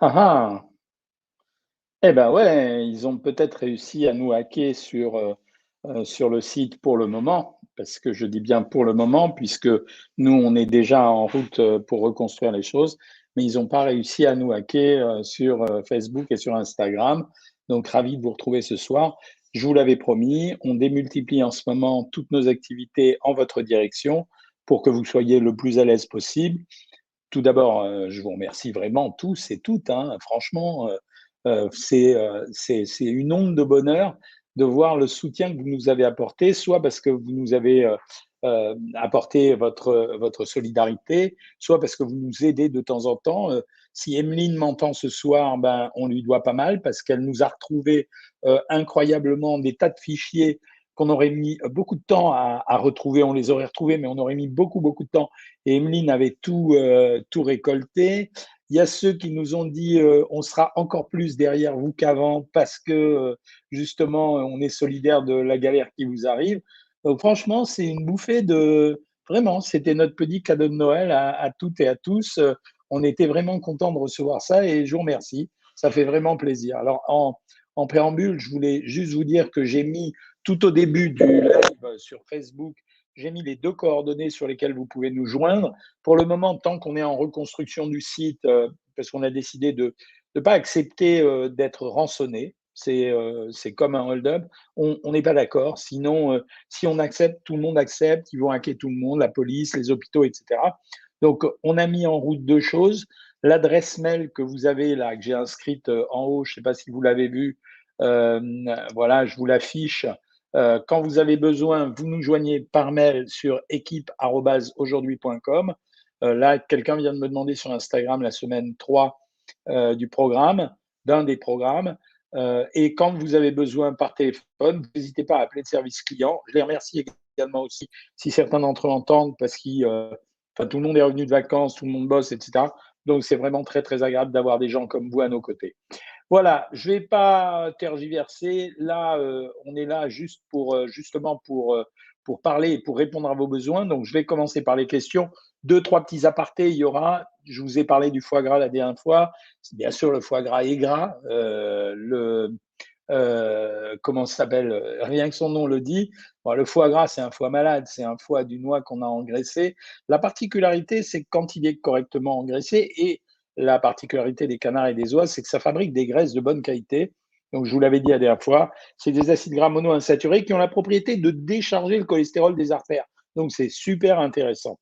Ah ah! Eh ben ouais, ils ont peut-être réussi à nous hacker sur, heu heu, sur le site pour le moment, parce que je dis bien pour le moment, puisque nous, on est déjà en route, heu, pour reconstruire les choses, mais ils ont pas réussi à nous hacker, sur, Facebook et sur Instagram. Donc ravi de vous retrouver ce soir. Je vous l'avais promis, on démultiplie en ce moment toutes nos activités en votre direction pour que vous soyez le plus à l'aise possible. Tout d'abord, heu, je vous remercie vraiment tous et toutes, hein, franchement, heu heu, c'est, une onde de bonheur de voir le soutien que vous nous avez apporté, soit parce que vous nous avez, heu, apporté votre, votre solidarité, soit parce que vous nous aidez de temps en temps. Si Emeline m'entend ce soir, ben, on lui doit pas mal parce qu'elle nous a retrouvés, heu, incroyablement des tas de fichiers qu'on aurait mis beaucoup de temps à retrouver. On les aurait retrouvés, mais on aurait mis beaucoup, beaucoup de temps et Emeline avait tout, heu, tout récolté. Il y a ceux qui nous ont dit, heu: «On sera encore plus derrière vous qu'avant parce que, heu, justement, on est solidaires de la galère qui vous arrive». Donc franchement, c'est une bouffée de vraiment, c'était notre petit cadeau de Noël à toutes et à tous, on était vraiment contents de recevoir ça et je vous remercie. Ça fait vraiment plaisir. Alors en préambule, je voulais juste vous dire que j'ai mis tout au début du live sur Facebook, j'ai mis les 2 coordonnées sur lesquelles vous pouvez nous joindre. Pour le moment, tant qu'on est en reconstruction du site, heu, parce qu'on a décidé de de pas accepter, heu, d'être rançonnés, c'est, heu, c'est comme un hold-up, on n'est pas d'accord. Sinon, si on accepte, tout le monde accepte, ils vont hacker tout le monde, la police, les hôpitaux et cetera. Donc on a mis en route 2 choses. L'adresse mail que vous avez là, que j'ai inscrite, en haut, je sais pas si vous l'avez vue, voilà, je vous l'affiche. Heu, quand vous avez besoin, vous nous joignez par mail sur équipe@aujourd'hui.com. Heu, là, quelqu'un vient de me demander sur Instagram la semaine 3, heu, du programme, d'un des programmes. Et quand vous avez besoin par téléphone, n'hésitez pas à appeler le service client. Je les remercie également aussi si certains d'entre eux entendent parce enfin, tout le monde est revenu de vacances, tout le monde bosse et cetera. Donc c'est vraiment très, très agréable d'avoir des gens comme vous à nos côtés. Voilà, je vais pas tergiverser. Là, heu, on est là juste pour, heu, justement pour, heu, pour parler et pour répondre à vos besoins. Donc je vais commencer par les questions. 2-3 petits apartés, il y aura. Je vous ai parlé du foie gras la dernière fois. Bien sûr, le foie gras est gras. Le, comment ça s'appelle? Rien que son nom le dit. Le foie gras, c'est un foie malade, c'est un foie d'une oie qu'on a engraissé. La particularité, c'est que quand il est correctement engraissé et la particularité des canards et des oies, c'est que ça fabrique des graisses de bonne qualité. Donc, je vous l'avais dit la dernière fois, c'est des acides gras monoinsaturés qui ont la propriété de décharger le cholestérol des artères. Donc, c'est super intéressant.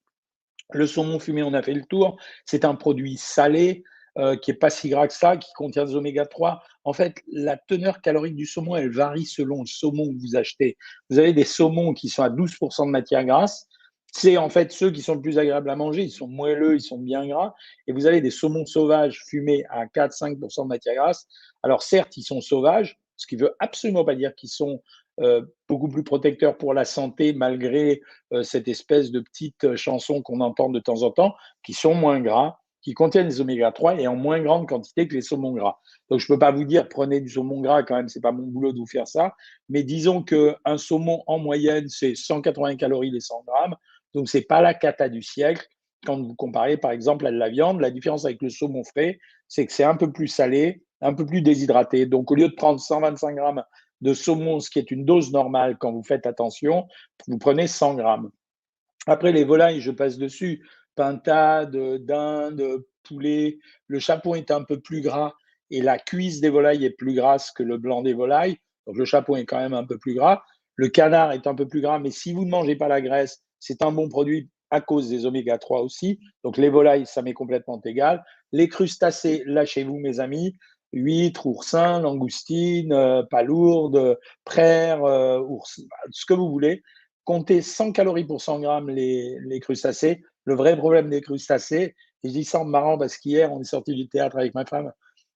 Le saumon fumé, on a fait le tour. C'est un produit salé, heu, qui est pas si gras que ça, qui contient des oméga 3. En fait, la teneur calorique du saumon, elle varie selon le saumon que vous achetez. Vous avez des saumons qui sont à 12% de matière grasse. C'est en fait ceux qui sont le plus agréables à manger. Ils sont moelleux, ils sont bien gras. Et vous avez des saumons sauvages fumés à 4-5% de matière grasse. Alors certes, ils sont sauvages, ce qui veut absolument pas dire qu'ils sont, heu, beaucoup plus protecteurs pour la santé malgré, heu, cette espèce de petite chanson qu'on entend de temps en temps, qui sont moins gras, qui contiennent des oméga 3 et en moins grande quantité que les saumons gras. Donc je peux pas vous dire: «Prenez du saumon gras» quand même, c'est pas mon boulot de vous faire ça. Mais disons qu'un saumon en moyenne, c'est 180 calories les 100 grammes. Donc c'est pas la cata du siècle quand vous comparez par exemple à de la viande. La différence avec le saumon frais, c'est que c'est un peu plus salé, un peu plus déshydraté. Donc au lieu de prendre 125 grammes de saumon, ce qui est une dose normale quand vous faites attention, vous prenez 100 grammes. Après les volailles, je passe dessus. Pintade, dinde, poulet. Le chapon est un peu plus gras et la cuisse des volailles est plus grasse que le blanc des volailles. Donc le chapon est quand même un peu plus gras. Le canard est un peu plus gras, mais si vous ne mangez pas la graisse, c'est un bon produit à cause des oméga 3 aussi. Donc les volailles, ça m'est complètement égal. Les crustacés, lâchez-vous mes amis. Huîtres, oursins, langoustines, euh, palourdes, praires, euh, ours, ce que vous voulez. Comptez 100 calories pour 100 grammes les, les crustacés. Le vrai problème des crustacés, et je dis ça en marrant parce qu'hier, on est sorti du théâtre avec ma femme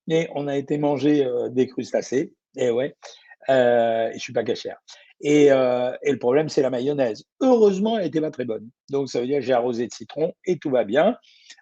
et on a été manger euh, des crustacés. Et ouais, je suis pas cachère. Et, euh, et, le problème, c'est la mayonnaise. Heureusement, elle n'était pas très bonne. Donc, ça veut dire que j'ai arrosé de citron et tout va bien.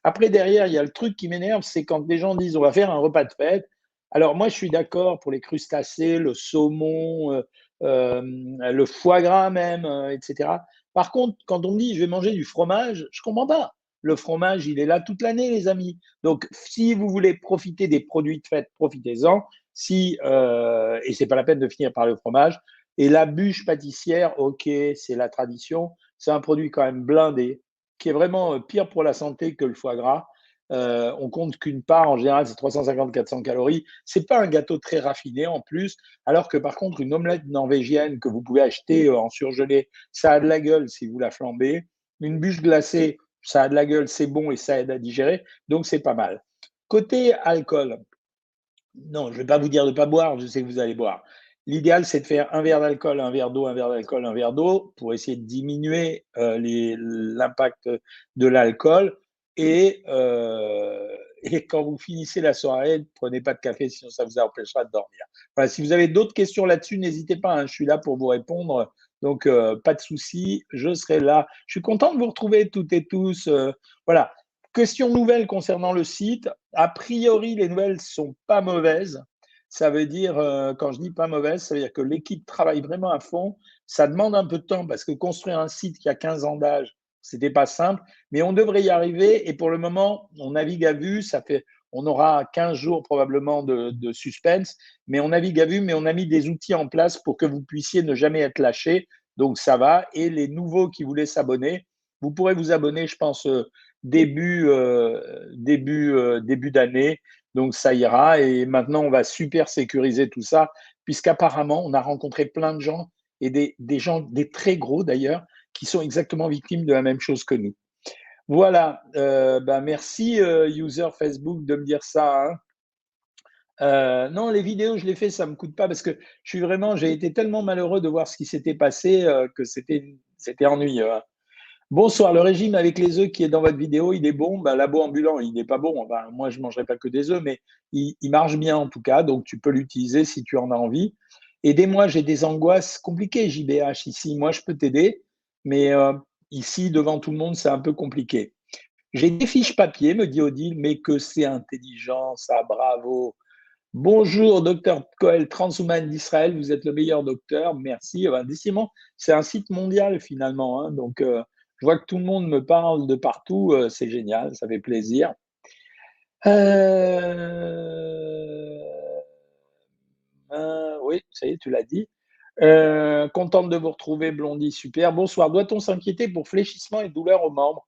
Après, derrière, il y a le truc qui m'énerve, c'est quand les gens disent on va faire un repas de fête. Alors, moi, je suis d'accord pour les crustacés, le saumon, euh, euh, le foie gras même, etc. Par contre, quand on me dit je vais manger du fromage, je comprends pas. Le fromage, il est là toute l'année, les amis. Donc, si vous voulez profiter des produits de fête, profitez-en. Si, euh, et c'est pas la peine de finir par le fromage. Et la bûche pâtissière, ok, c'est la tradition. C'est un produit quand même blindé, qui est vraiment euh, pire pour la santé que le foie gras. Euh, on compte qu'une part, en général, c'est 350-400 calories. C'est pas un gâteau très raffiné en plus, alors que par contre, une omelette norvégienne que vous pouvez acheter euh, en surgelé, ça a de la gueule si vous la flambez. Une bûche glacée, ça a de la gueule, c'est bon et ça aide à digérer, donc c'est pas mal. Côté alcool, non, je ne vais pas vous dire de ne pas boire, je sais que vous allez boire. L'idéal, c'est de faire un verre d'alcool, un verre d'eau, un verre d'alcool, un verre d'eau, pour essayer de diminuer euh, l'impact de l'alcool. Et, euh, et, quand vous finissez la soirée, ne prenez pas de café, sinon ça vous empêchera de dormir. si vous avez d'autres questions là-dessus, n'hésitez pas, hein, je suis là pour vous répondre. Donc, euh, pas de souci, je serai là. Je suis content de vous retrouver toutes et tous. voilà. Question nouvelle concernant le site. A priori, les nouvelles ne sont pas mauvaises. Ça veut dire, euh, quand je dis pas mauvaise, ça veut dire que l'équipe travaille vraiment à fond. Ça demande un peu de temps parce que construire un site qui a 15 ans d'âge, c'était pas simple, mais on devrait y arriver. Et pour le moment, on navigue à vue. Ça fait, on aura 15 jours probablement de, suspense, mais on navigue à vue, mais on a mis des outils en place pour que vous puissiez ne jamais être lâché. Donc ça va. Et les nouveaux qui voulaient s'abonner, vous pourrez vous abonner, je pense, euh, début, euh, début, début d'année. Donc ça ira. Et maintenant, on va super sécuriser tout ça, puisqu'apparemment, on a rencontré plein de gens et des, gens, des très gros d'ailleurs, qui sont exactement victimes de la même chose que nous. Voilà. Euh, ben merci, euh, user Facebook, de me dire ça. Hein. Euh, non, les vidéos, je les fais, ça me coûte pas parce que je suis vraiment, j'ai été tellement malheureux de voir ce qui s'était passé que c'était, c'était ennuyeux. Hein. Bonsoir, le régime avec les œufs qui est dans votre vidéo, il est bon? Ben, Labo ambulant, il n'est pas bon. moi, je ne mangerai pas que des œufs, mais il, marche bien en tout cas. Donc, tu peux l'utiliser si tu en as envie. Aidez-moi, j'ai des angoisses compliquées, JBH, ici. Moi, je peux t'aider, mais euh, ici, devant tout le monde, c'est un peu compliqué. J'ai des fiches papier, me dit Odile, mais que c'est intelligent, ça, bravo. Bonjour, docteur Coel, Transhuman d'Israël, vous êtes le meilleur docteur, merci. Ben, décidément, c'est un site mondial finalement, hein, donc euh, je vois que tout le monde me parle de partout. Euh, c'est génial, ça fait plaisir. Euh, euh, oui, ça y est, tu l'as dit. contente de vous retrouver, Blondie, super. Bonsoir. Doit-on s'inquiéter pour fléchissement et douleur aux membres?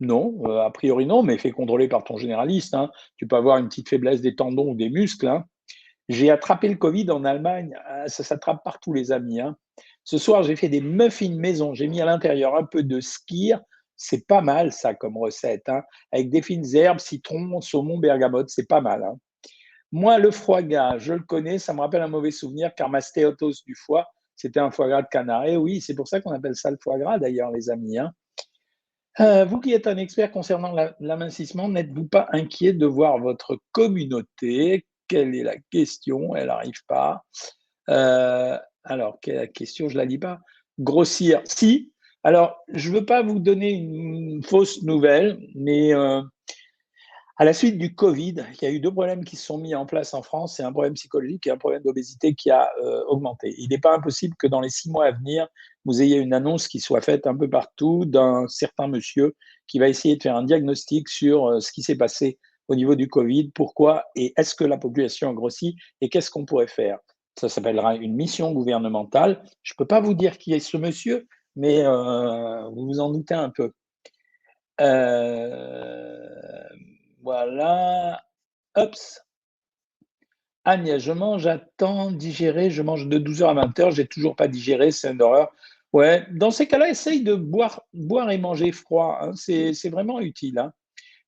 Non, a priori non, mais fais contrôler par ton généraliste. Hein. Tu peux avoir une petite faiblesse des tendons ou des muscles. Hein. J'ai attrapé le Covid en Allemagne. Ah, ça s'attrape partout, les amis. Hein. Ce soir, j'ai fait des muffins maison. J'ai mis à l'intérieur un peu de skir. C'est pas mal, ça, comme recette. Hein. Avec des fines herbes, citron, saumon, bergamote. C'est pas mal. Hein. Moi, le foie gras, je le connais. Ça me rappelle un mauvais souvenir car ma stéatose du foie, c'était un foie gras de canard. Et oui, c'est pour ça qu'on appelle ça le foie gras, d'ailleurs, les amis. Hein. Euh, vous qui êtes un expert concernant l'amincissement, n'êtes-vous pas inquiet de voir votre communauté Quelle est la question? Elle n'arrive pas. Euh, alors, quelle est la question? Je ne la lis pas. Grossir, si. Alors, je ne veux pas vous donner une fausse nouvelle, mais euh, à la suite du Covid, il y a eu deux problèmes qui se sont mis en place en France. C'est un problème psychologique et un problème d'obésité qui a euh, augmenté. Il n'est pas impossible que dans les six mois à venir, vous ayez une annonce qui soit faite un peu partout d'un certain monsieur qui va essayer de faire un diagnostic sur ce qui s'est passé au niveau du Covid, pourquoi et est-ce que la population a grossi et qu'est-ce qu'on pourrait faire? Ça s'appellera une mission gouvernementale. Je ne peux pas vous dire qui est ce monsieur, mais euh, vous vous en doutez un peu. Euh, voilà. Ups. Agnès, je mange, j'attends digérer, je mange de 12h à 20h, j'ai toujours pas digéré, c'est une horreur. Ouais, dans ces cas-là, essaye de boire, boire et manger froid, hein. c'est vraiment utile. Hein.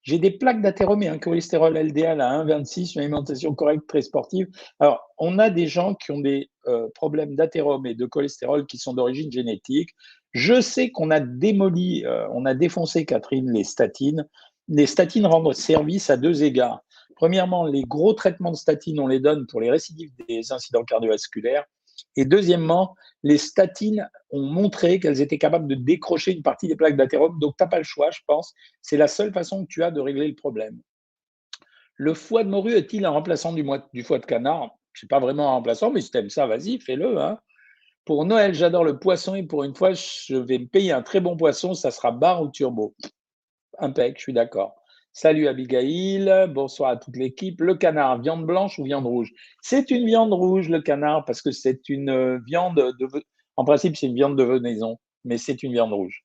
J'ai des plaques d'athérome et un cholestérol LDL à 1,26, une alimentation correcte, très sportive. Alors, on a des gens qui ont des euh, problèmes d'athérome et de cholestérol qui sont d'origine génétique. Je sais qu'on a démoli, euh, on a défoncé, Catherine, les statines. Les statines rendent service à deux égards. Premièrement, les gros traitements de statines, on les donne pour les récidives des incidents cardiovasculaires. Et deuxièmement, les statines ont montré qu'elles étaient capables de décrocher une partie des plaques d'athérome. Donc, tu n'as pas le choix, je pense. C'est la seule façon que tu as de régler le problème. Le foie de morue est-il un remplaçant du, foie de canard? Ce n'est pas vraiment un remplaçant, mais si tu aimes ça, vas-y, fais-le. Hein. Pour Noël, j'adore le poisson et pour une fois, je vais me payer un très bon poisson. Ça sera bar ou turbo. impec, je suis d'accord. Salut Abigail, bonsoir à toute l'équipe. Le canard, viande blanche ou viande rouge? C'est une viande rouge, le canard, parce que c'est une euh, viande de. En principe, c'est une viande de venaison, mais c'est une viande rouge.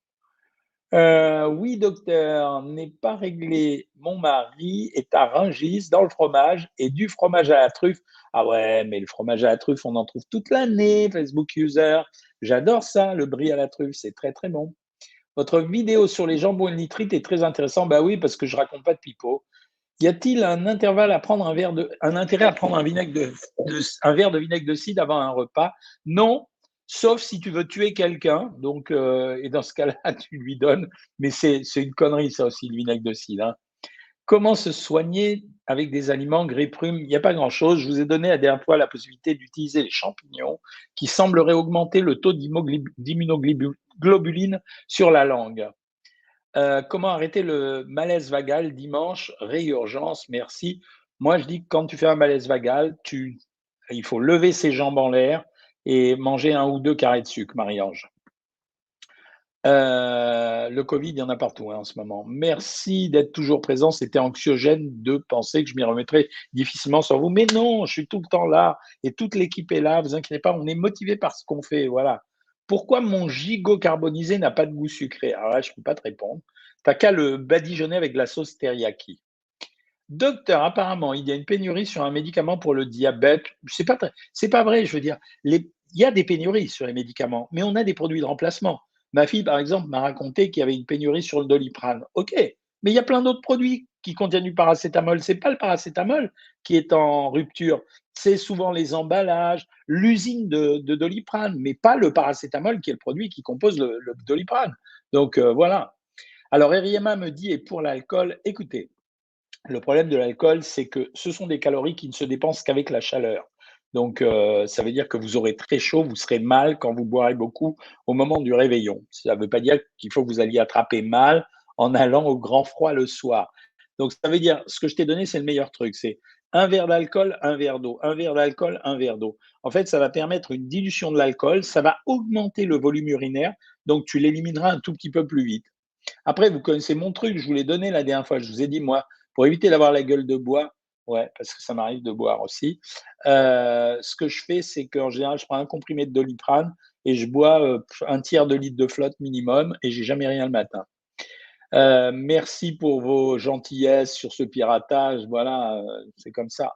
Euh, oui, docteur, n'est pas réglé. Mon mari est à Rungis dans le fromage et du fromage à la truffe. Ah ouais, mais le fromage à la truffe, on en trouve toute l'année, Facebook user. J'adore ça, le brie à la truffe, c'est très très bon. Votre vidéo sur les jambons nitrites est très intéressant. Bah oui, parce que je raconte pas de pipeau. Y a-t-il un intervalle à prendre un verre de, intérêt à prendre un vinaigre de, verre de vinaigre de cidre avant un repas? Non, sauf si tu veux tuer quelqu'un. Donc, euh, et dans ce cas-là, tu lui donnes. Mais c'est une connerie ça aussi le vinaigre de cidre. Hein. Comment se soigner avec des aliments gris prumes Il n'y a pas grand-chose. Je vous ai donné la dernière fois la possibilité d'utiliser les champignons qui sembleraient augmenter le taux d'immunoglobuline sur la langue. Euh, comment arrêter le malaise vagal dimanche? Réurgence, merci. Moi, je dis que quand tu fais un malaise vagal, tu, il faut lever ses jambes en l'air et manger un ou deux carrés de sucre, Marie-Ange. Euh, le Covid, il y en a partout hein, en ce moment. Merci d'être toujours présent. C'était anxiogène de penser que je m'y remettrais difficilement sur vous. Mais non, je suis tout le temps là et toute l'équipe est là. Vous inquiétez pas, on est motivé par ce qu'on fait. Voilà. Pourquoi mon gigot carbonisé n'a pas de goût sucré? Alors là, je ne peux pas te répondre. T'as qu'à le badigeonner avec la sauce teriyaki. Docteur, apparemment, il y a une pénurie sur un médicament pour le diabète. C'est pas pas vrai. Je veux dire, il y a des pénuries sur les médicaments, mais on a des produits de remplacement. Ma fille, par exemple, m'a raconté qu'il y avait une pénurie sur le doliprane. OK, mais il y a plein d'autres produits qui contiennent du paracétamol. Ce n'est pas le paracétamol qui est en rupture. C'est souvent les emballages, l'usine de, doliprane, mais pas le paracétamol qui est le produit qui compose le, doliprane. Donc euh, voilà. Alors Eriema me dit, et pour l'alcool, écoutez, le problème de l'alcool, c'est que ce sont des calories qui ne se dépensent qu'avec la chaleur. Donc, euh, ça veut dire que vous aurez très chaud, vous serez mal quand vous boirez beaucoup au moment du réveillon. Ça ne veut pas dire qu'il faut que vous alliez attraper mal en allant au grand froid le soir. Donc, ça veut dire, ce que je t'ai donné, c'est le meilleur truc. C'est un verre d'alcool, un verre d'eau. Un verre d'alcool, un verre d'eau. En fait, ça va permettre une dilution de l'alcool. Ça va augmenter le volume urinaire. Donc, tu l'élimineras un tout petit peu plus vite. Après, vous connaissez mon truc. Je vous l'ai donné la dernière fois. Je vous ai dit, moi, pour éviter d'avoir la gueule de bois, Ouais, parce que ça m'arrive de boire aussi. Euh, ce que je fais, c'est qu'en général, je prends un comprimé de doliprane et je bois euh, un tiers de litre de flotte minimum et j'ai jamais rien le matin. Euh, merci pour vos gentillesses sur ce piratage. Voilà, c'est comme ça.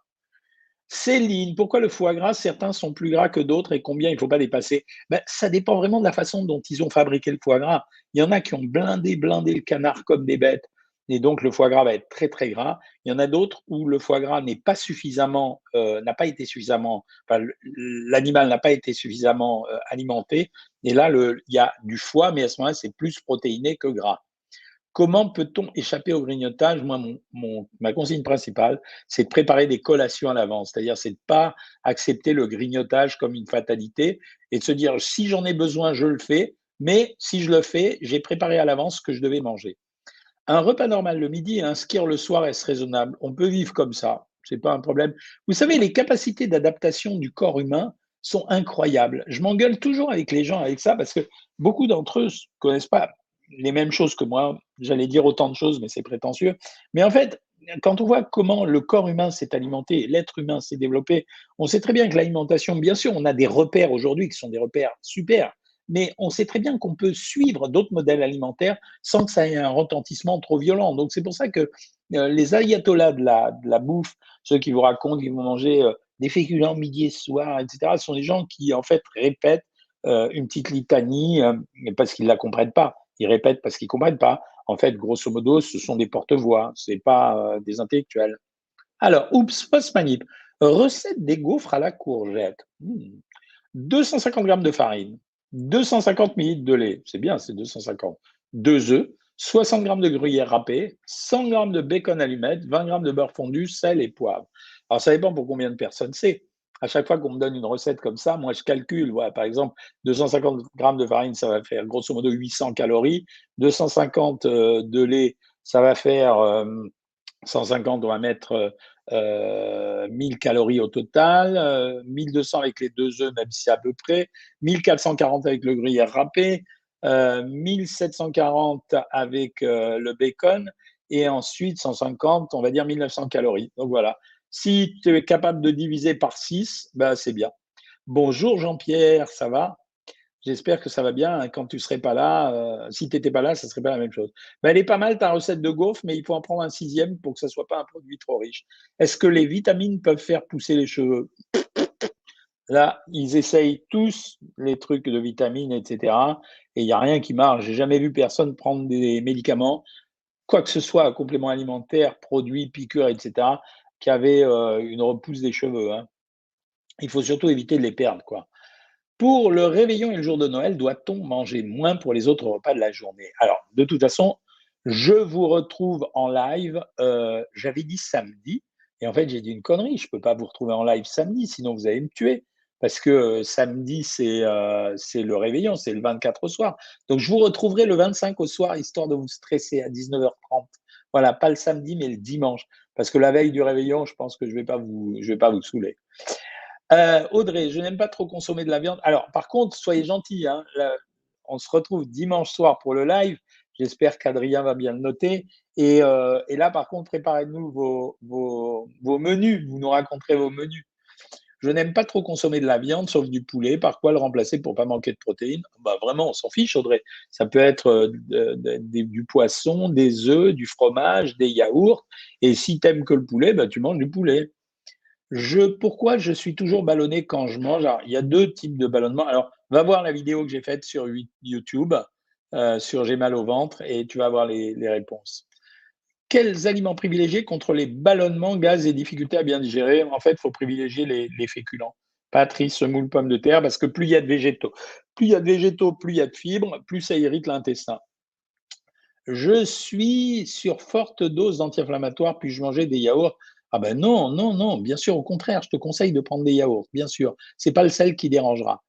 Céline, pourquoi le foie gras, certains sont plus gras que d'autres et combien il ne faut pas dépasser? Ben, Ça dépend vraiment de la façon dont ils ont fabriqué le foie gras. Il y en a qui ont blindé, blindé le canard comme des bêtes et donc le foie gras va être très très gras. Il y en a d'autres où le foie gras n'est pas suffisamment, euh, n'a pas été suffisamment, l'animal n'a pas été suffisamment euh, alimenté. Et là, il y a du foie, mais à ce moment-là, c'est plus protéiné que gras. Comment peut-on échapper au grignotage? Moi, ma consigne principale, c'est de préparer des collations à l'avance. C'est-à-dire, c'est de pas accepter le grignotage comme une fatalité et de se dire si j'en ai besoin, je le fais. Mais si je le fais, j'ai préparé à l'avance ce que je devais manger. Un repas normal le midi et un skier le soir est raisonnable? On peut vivre comme ça, c'est pas un problème. Vous savez, les capacités d'adaptation du corps humain sont incroyables. Je m'engueule toujours avec les gens avec ça parce que beaucoup d'entre eux ne connaissent pas les mêmes choses que moi. J'allais dire autant de choses, mais c'est prétentieux. Mais en fait, quand on voit comment le corps humain s'est alimenté, l'être humain s'est développé, on sait très bien que l'alimentation, bien sûr, on a des repères aujourd'hui qui sont des repères super, mais on sait très bien qu'on peut suivre d'autres modèles alimentaires sans que ça ait un retentissement trop violent. Donc c'est pour ça que euh, les ayatollahs de la, bouffe, ceux qui vous racontent qu'ils vont manger euh, des féculents midi et soir, etc., sont des gens qui en fait répètent euh, une petite litanie parce qu'ils ne la comprennent pas. Ils répètent parce qu'ils ne comprennent pas. En fait, grosso modo, ce sont des porte-voix, ce n'est pas des intellectuels. Alors, oups, post-manip. Recette des gaufres à la courgette. 250 hmm. grammes de farine, 250 ml de lait, c'est bien, c'est 250. Deux œufs, 60 g de gruyère râpée, 100 g de bacon allumette, 20 g de beurre fondu, sel et poivre. Alors, ça dépend pour combien de personnes c'est. À chaque fois qu'on me donne une recette comme ça, moi, je calcule. Voilà, par exemple, 250 g de farine, ça va faire grosso modo 800 calories. 250 euh, de lait, ça va faire 150, euh, on va mettre 1000 euh, calories au total, 1200 euh, avec les deux œufs, même si à peu près, 1440 avec le gruyère râpé, 1740 avec le bacon et ensuite 150, on va dire 1900 calories. Donc voilà. Si tu es capable de diviser par 6, ben c'est bien. Bonjour Jean-Pierre, ça va? J'espère que ça va bien. Quand tu ne serais pas là, euh, si tu n'étais pas là, ça ne serait pas la même chose. Ben, elle est pas mal ta recette de gaufre, mais il faut en prendre un sixième pour que ça ne soit pas un produit trop riche. Est-ce que les vitamines peuvent faire pousser les cheveux? Là, ils essayent tous les trucs de vitamines, etc. Et il n'y a rien qui marche. J'ai jamais vu personne prendre des médicaments, quoi que ce soit, complément alimentaire, produits, piqûres, etc., qui avait euh, une repousse des cheveux. Hein. Il faut surtout éviter de les perdre, quoi. Pour le réveillon et le jour de Noël, doit-on manger moins pour les autres repas de la journée? Alors, de toute façon, je vous retrouve en live. Euh, j'avais dit samedi, et en fait, j'ai dit une connerie. Je ne peux pas vous retrouver en live samedi, sinon vous allez me tuer. Parce que euh, samedi, euh, c'est le réveillon, c'est le 24 au soir. Donc, je vous retrouverai le 25 au soir, histoire de vous stresser à 19h30. Voilà, pas le samedi, mais le dimanche. Parce que la veille du réveillon, je pense que je ne vais, pas vous, vais pas vous saouler. Euh, Audrey, je n'aime pas trop consommer de la viande. Alors, par contre, soyez gentils. Hein. on se retrouve dimanche soir pour le live. J'espère qu'Adrien va bien le noter. Et, euh, là, par contre, préparez-nous vos, vos, menus. Vous nous raconterez vos menus. Je n'aime pas trop consommer de la viande, sauf du poulet. Par quoi le remplacer pour pas manquer de protéines bah, Vraiment, on s'en fiche, Audrey. Ça peut être euh, du poisson, des œufs, du fromage, des yaourts. Et si tu n'aimes que le poulet, bah, tu manges du poulet. Pourquoi je suis toujours ballonné quand je mange? Il y a deux types de ballonnement. Alors, va voir la vidéo que j'ai faite sur YouTube, euh, sur J'ai mal au ventre, et tu vas avoir les, réponses. Quels aliments privilégiés contre les ballonnements, gaz et difficultés à bien digérer En fait, il faut privilégier les, féculents. Patrice, semoule, pommes de terre, parce que plus il y a de végétaux, plus il y a de végétaux, plus il y a de fibres, plus ça irrite l'intestin. Je suis sur forte dose d'anti-inflammatoires, puis-je manger des yaourts? Ah ben non, non, non, bien sûr, au contraire, je te conseille de prendre des yaourts, bien sûr. C'est pas le sel qui dérangera.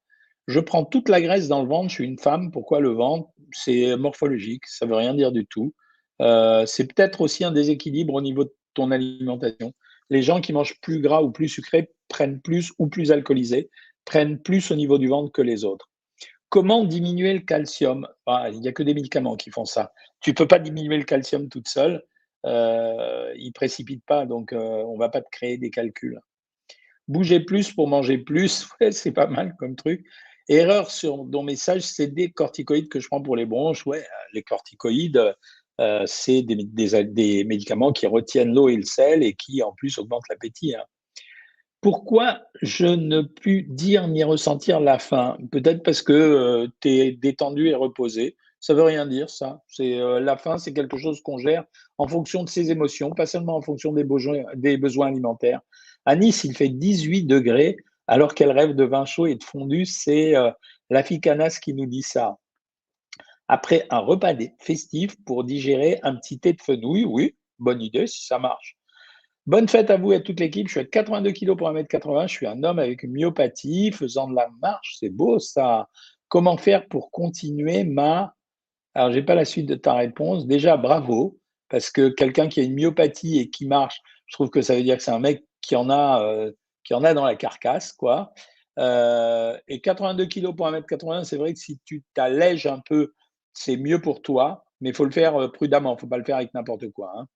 Je prends toute la graisse dans le ventre, je suis une femme, pourquoi le ventre? C'est morphologique, ça veut rien dire du tout. Euh, c'est peut-être aussi un déséquilibre au niveau de ton alimentation. Les gens qui mangent plus gras ou plus sucré prennent plus ou plus alcoolisé, prennent plus au niveau du ventre que les autres. Comment diminuer le calcium? Ah, Il n'y a que des médicaments qui font ça. Tu ne peux pas diminuer le calcium toute seule euh, il précipite pas, donc euh, on va pas te créer des calculs. Bouger plus pour manger plus, c'est pas mal comme truc. Erreur sur ton message, c'est des corticoïdes que je prends pour les bronches. Ouais, les corticoïdes, euh, c'est des, médicaments qui retiennent l'eau et le sel et qui en plus augmentent l'appétit. Hein. Pourquoi je ne puis dire ni ressentir la faim? Peut-être parce que euh, tu es détendu et reposé. Ça veut rien dire, ça. C'est euh, la faim, c'est quelque chose qu'on gère en fonction de ses émotions, pas seulement en fonction des besoins, alimentaires. À Nice, il fait 18 degrés alors qu'elle rêve de vin chaud et de fondu. C'est euh, la fille canasse qui nous dit ça. Après un repas festif pour digérer un petit thé de fenouil, oui, bonne idée si ça marche. Bonne fête à vous et à toute l'équipe. Je suis à 82 kg pour 1m80. Je suis un homme avec une myopathie, faisant de la marche. C'est beau ça. Comment faire pour continuer ma alors, je n'ai pas la suite de ta réponse. Déjà, bravo, parce que quelqu'un qui a une myopathie et qui marche, je trouve que ça veut dire que c'est un mec qui en a, euh, qui en a dans la carcasse, quoi. Euh, et 82 kg pour 1m80, c'est vrai que si tu t'allèges un peu, c'est mieux pour toi, mais il faut le faire euh, prudemment, il ne faut pas le faire avec n'importe quoi. Hein.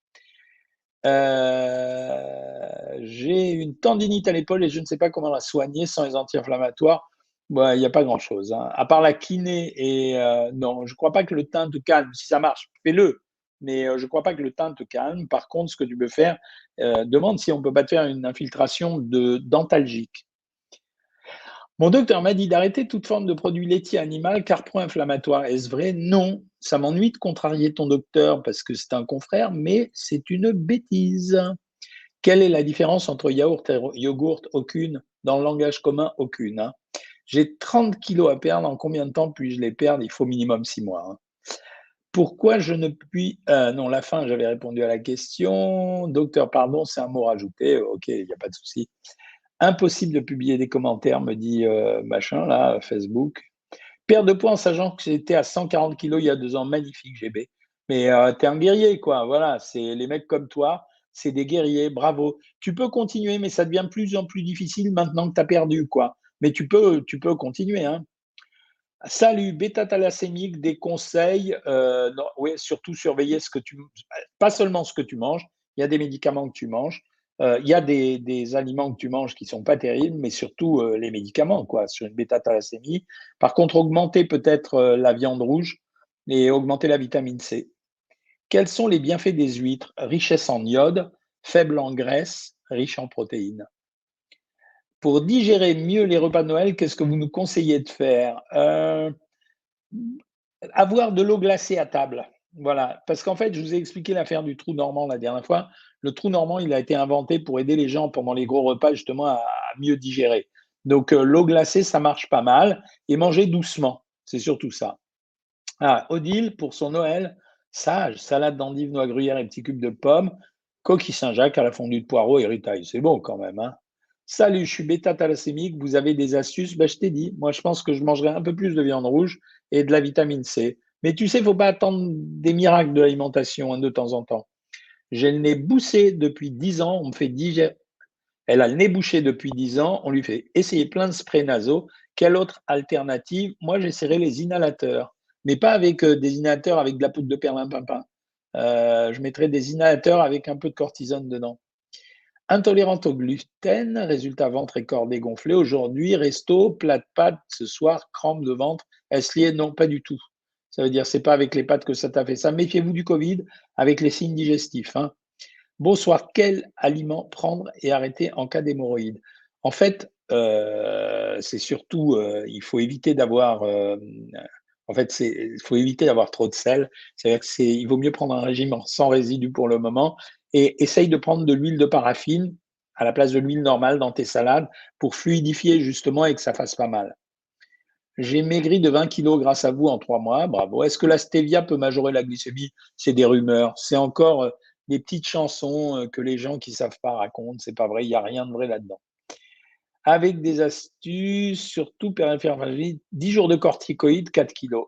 J'ai une tendinite à l'épaule et je ne sais pas comment la soigner sans les anti-inflammatoires il n'y a pas grand-chose. Hein. À part la kiné, et euh, non, je ne crois pas que le teint te calme. Si ça marche, fais-le. Mais euh, je ne crois pas que le teint te calme. Par contre, ce que tu peux faire, euh, demande si on ne peut pas te faire une infiltration de dentalgique. Mon docteur m'a dit d'arrêter toute forme de produit laitier animal car pro-inflammatoire. Est-ce vrai? Non. Ça m'ennuie de contrarier ton docteur parce que c'est un confrère, mais c'est une bêtise. Quelle est la différence entre yaourt et yogourt? Aucune. Dans le langage commun, aucune. Hein. J'ai 30 kilos à perdre. En combien de temps puis-je les perdre? Il faut minimum 6 mois. Hein. Pourquoi je ne puis. Euh, non, la fin, j'avais répondu à la question. Docteur, pardon, c'est un mot rajouté. Ok, il n'y a pas de souci. Impossible de publier des commentaires, me dit euh, machin, là, Facebook. Perte de poids en sachant que j'étais à 140 kilos il y a deux ans. Magnifique, GB. Mais euh, tu es un guerrier, quoi. Voilà, c'est les mecs comme toi, c'est des guerriers. Bravo. Tu peux continuer, mais ça devient de plus en plus difficile maintenant que tu as perdu, quoi mais tu peux, tu peux continuer. Hein. Salut, bêta-thalassémique, des conseils. Euh, oui, surtout surveiller ce que tu pas seulement ce que tu manges, il y a des médicaments que tu manges, euh, il y a des, aliments que tu manges qui sont pas terribles, mais surtout euh, les médicaments, quoi, sur une bêta-thalassémie. Par contre, augmenter peut-être la viande rouge et augmenter la vitamine C. Quels sont les bienfaits des huîtres? Richesse en iode, faible en graisse, riche en protéines pour digérer mieux les repas de Noël, qu'est-ce que vous nous conseillez de faire? Euh, Avoir de l'eau glacée à table. Voilà, parce qu'en fait, je vous ai expliqué l'affaire du trou normand la dernière fois. Le trou normand, il a été inventé pour aider les gens pendant les gros repas justement à, mieux digérer. Donc euh, l'eau glacée, ça marche pas mal. Et manger doucement, c'est surtout ça. Ah, Odile, pour son Noël, sage, salade d'endives, noix gruyère et petits cubes de pommes, coquille Saint-Jacques à la fondue de poireaux et ritaille. C'est bon quand même. Hein Salut, je suis bêta-thalassémique, vous avez des astuces? Ben, Je t'ai dit, moi je pense que je mangerai un peu plus de viande rouge et de la vitamine C. Mais tu sais, il ne faut pas attendre des miracles de l'alimentation hein, de temps en temps. J'ai le nez boussé depuis 10 ans, on me fait. Elle a le nez bouché depuis 10 ans, on lui fait essayer plein de sprays nasaux. Quelle autre alternative? Moi, j'essaierai les inhalateurs, mais pas avec euh, des inhalateurs avec de la poudre de perlimpinpin. Euh, je mettrai des inhalateurs avec un peu de cortisone dedans. Intolérante au gluten, résultat ventre et corps dégonflés. Aujourd'hui, resto, plat de pâtes, ce soir, crampe de ventre. Est-ce lié? Non, pas du tout. Ça veut dire c'est pas avec les pâtes que ça t'a fait ça. Méfiez-vous du Covid avec les signes digestifs. Hein. Bonsoir, quel aliment prendre et arrêter en cas d'hémorroïdes En fait, euh, c'est surtout, euh, il faut éviter d'avoir, euh, d'avoir trop de sel. C'est-à-dire que c'est, il vaut mieux prendre un régime sans résidus pour le moment et essaye de prendre de l'huile de paraffine à la place de l'huile normale dans tes salades pour fluidifier justement et que ça fasse pas mal. J'ai maigri de 20 kilos grâce à vous en trois mois. Bravo. Est-ce que la stevia peut majorer la glycémie? C'est des rumeurs. C'est encore euh, des petites chansons euh, que les gens qui savent pas racontent. C'est pas vrai. Il n'y a rien de vrai là-dedans. Avec des astuces, surtout périphéralie, 10 jours de corticoïdes, 4 kilos.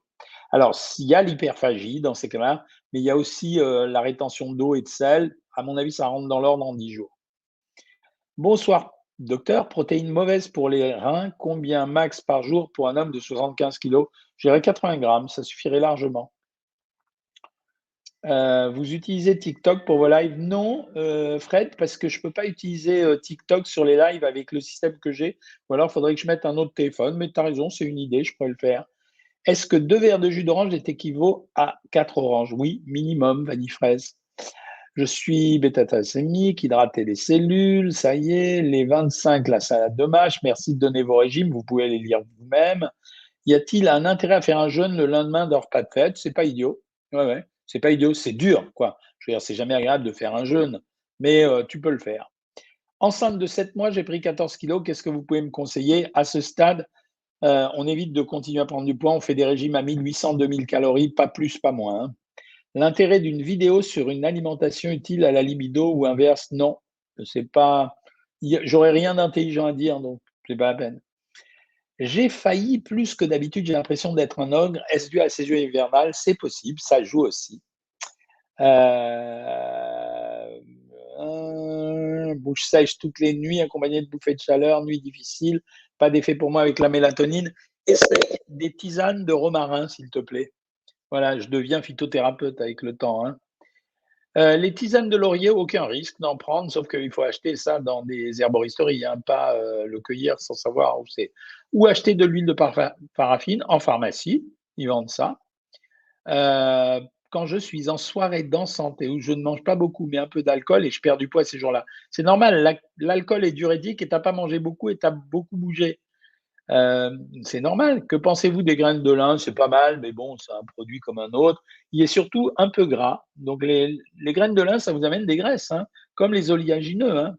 Alors, s'il y a l'hyperphagie dans ces cas-là, mais il y a aussi euh, la rétention d'eau et de sel, à mon avis, ça rentre dans l'ordre en 10 jours. Bonsoir, docteur. Protéines mauvaises pour les reins. Combien max par jour pour un homme de 75 kg J'irais 80 grammes, ça suffirait largement. Euh, vous utilisez TikTok pour vos lives? Non, euh, Fred, parce que je ne peux pas utiliser euh, TikTok sur les lives avec le système que j'ai. Ou alors, il faudrait que je mette un autre téléphone. Mais tu as raison, c'est une idée, je pourrais le faire. Est-ce que deux verres de jus d'orange est équivaut à quatre oranges? Oui, minimum, vanille fraise. Je suis bêta-thalassémique, hydrater les cellules, ça y est, les 25, la salade de mâche, merci de donner vos régimes, vous pouvez les lire vous-même. Y a-t-il un intérêt à faire un jeûne le lendemain d'un repas de fête? C'est pas idiot. C'est pas idiot, c'est dur, quoi. Je veux dire, c'est jamais agréable de faire un jeûne, mais euh, tu peux le faire. Enceinte de 7 mois, j'ai pris 14 kilos. Qu'est-ce que vous pouvez me conseiller? À ce stade, euh, on évite de continuer à prendre du poids. On fait des régimes à 1800-2000 calories, pas plus, pas moins. Hein. L'intérêt d'une vidéo sur une alimentation utile à la libido ou inverse, non. C'est pas. J'aurais rien d'intelligent à dire, donc c'est pas la peine. J'ai failli plus que d'habitude, j'ai l'impression d'être un ogre. Est-ce dû à ces yeux hivernales? C'est possible, ça joue aussi. Euh, bouche sèche toutes les nuits, accompagnée de bouffées de chaleur, nuit difficile, pas d'effet pour moi avec la mélatonine. Essaye des tisanes de romarin, s'il te plaît. Voilà, je deviens phytothérapeute avec le temps. Hein. Euh, les tisanes de laurier, aucun risque d'en prendre, sauf qu'il faut acheter ça dans des herboristeries, hein, pas euh, le cueillir sans savoir où c'est. Ou acheter de l'huile de paraffine en pharmacie, ils vendent ça. Euh, quand je suis en soirée dansante et où je ne mange pas beaucoup, mais un peu d'alcool et je perds du poids ces jours-là, c'est normal, l'alcool est diurétique et tu n'as pas mangé beaucoup et tu as beaucoup bougé. Euh, c'est normal. Que pensez-vous des graines de lin? C'est pas mal, mais bon, c'est un produit comme un autre. Il est surtout un peu gras. Donc, les, graines de lin, ça vous amène des graisses, hein, comme les oléagineux. Hein.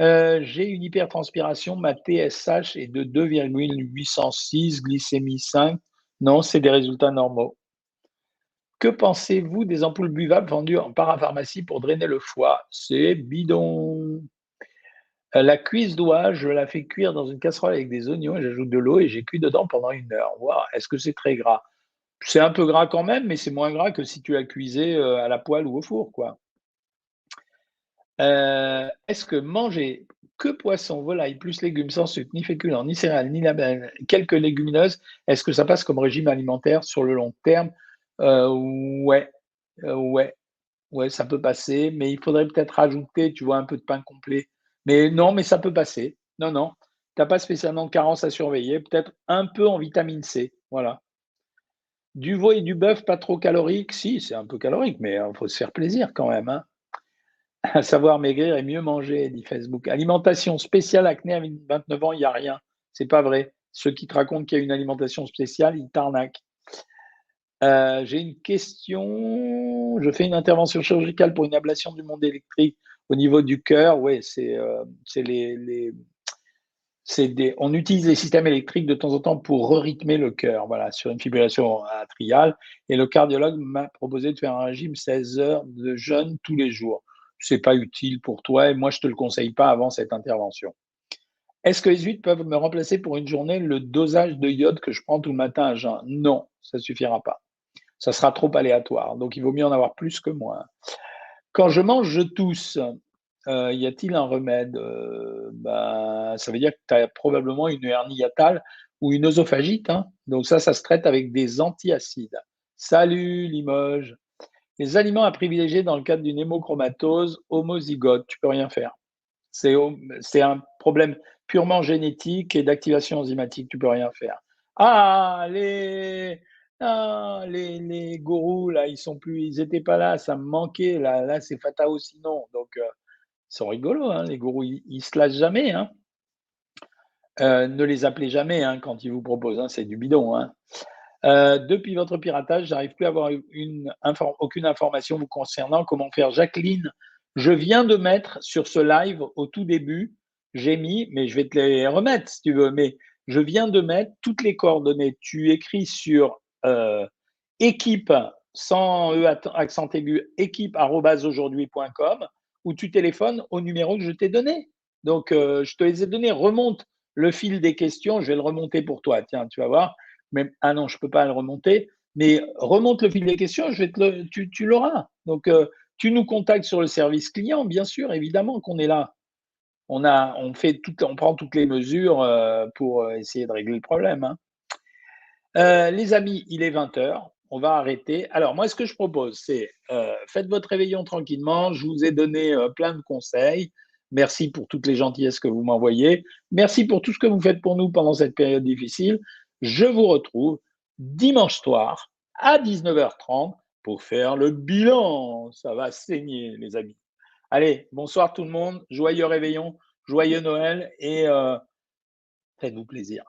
Euh, j'ai une hypertranspiration, ma TSH est de 2,806, glycémie 5. Non, c'est des résultats normaux. Que pensez-vous des ampoules buvables vendues en parapharmacie pour drainer le foie? C'est bidon. Euh, la cuisse d'oie, je la fais cuire dans une casserole avec des oignons j'ajoute de l'eau et j'ai cuit dedans pendant une heure. Est-ce que c'est très gras? C'est un peu gras quand même, mais c'est moins gras que si tu la cuisais euh, à la poêle ou au four. quoi. Euh, est-ce que manger que poisson, volaille, plus légumes, sans sucre, ni féculents, ni céréales, ni label, quelques légumineuses, est-ce que ça passe comme régime alimentaire sur le long terme? Euh, Ouais, ouais, ouais, ça peut passer, mais il faudrait peut-être rajouter, tu vois, un peu de pain complet. Mais non, mais ça peut passer. Non, non, tu n'as pas spécialement de carence à surveiller, peut-être un peu en vitamine C, voilà. Du veau et du bœuf, pas trop calorique Si, c'est un peu calorique, mais il euh, faut se faire plaisir quand même. Hein. À savoir maigrir et mieux manger, dit Facebook. Alimentation spéciale acné à 29 ans, il n'y a rien. C'est pas vrai. Ceux qui te racontent qu'il y a une alimentation spéciale, ils t'arnaquent. Euh, j'ai une question. Je fais une intervention chirurgicale pour une ablation du monde électrique au niveau du cœur. Oui, c'est euh, les, on utilise les systèmes électriques de temps en temps pour rythmer le cœur, voilà, sur une fibrillation atriale. Et le cardiologue m'a proposé de faire un régime 16 heures de jeûne tous les jours. C'est pas utile pour toi et moi je te le conseille pas avant cette intervention. Est-ce que les huîtres peuvent me remplacer pour une journée le dosage de iode que je prends tout le matin à jeun? Non, ça suffira pas. Ça sera trop aléatoire. Donc il vaut mieux en avoir plus que moins. Quand je mange, je tousse. Euh, y a-t-il un remède euh, bah, Ça veut dire que tu as probablement une hernie hiatale ou une œsophagite. Hein. Donc ça, ça se traite avec des antiacides. Salut Limoges. Les aliments à privilégier dans le cadre d'une hémochromatose homozygote, tu peux rien faire. C'est un problème purement génétique et d'activation enzymatique, tu peux rien faire. Les, ah, les, les gourous, là, ils sont plus, ils étaient pas là, ça me manquait, là, là c'est Fatao sinon. Donc, euh, ils sont rigolos, hein, les gourous, ils, ne se lâchent jamais. Hein. Euh, ne les appelez jamais hein, quand ils vous proposent, c'est du bidon. Euh, depuis votre piratage, j'arrive plus à avoir une aucune information vous concernant. Comment faire Jacqueline, je viens de mettre sur ce live au tout début, j'ai mis, mais je vais te les remettre si tu veux, mais je viens de mettre toutes les coordonnées. Tu écris sur équipe sans e accent aigu, équipe aujourd'hui.com ou tu téléphones au numéro que je t'ai donné. Donc, euh, je te les ai donnés. Remonte le fil des questions. Je vais le remonter pour toi. Tiens, tu vas voir. Mais, ah non, je ne peux pas le remonter. Mais remonte le fil des questions, tu, l'auras. Donc, euh, tu nous contactes sur le service client, bien sûr, évidemment qu'on est là. On, a, on, fait tout, on prend toutes les mesures euh, pour essayer de régler le problème. Hein. Les amis, il est 20h on va arrêter. Alors, moi, ce que je propose, c'est euh, faites votre réveillon tranquillement. Je vous ai donné euh, plein de conseils. Merci pour toutes les gentillesses que vous m'envoyez. Merci pour tout ce que vous faites pour nous pendant cette période difficile. Je vous retrouve dimanche soir à 19h30 pour faire le bilan. Ça va saigner, les amis. Allez, bonsoir tout le monde. Joyeux réveillon, joyeux Noël et euh, faites-vous plaisir.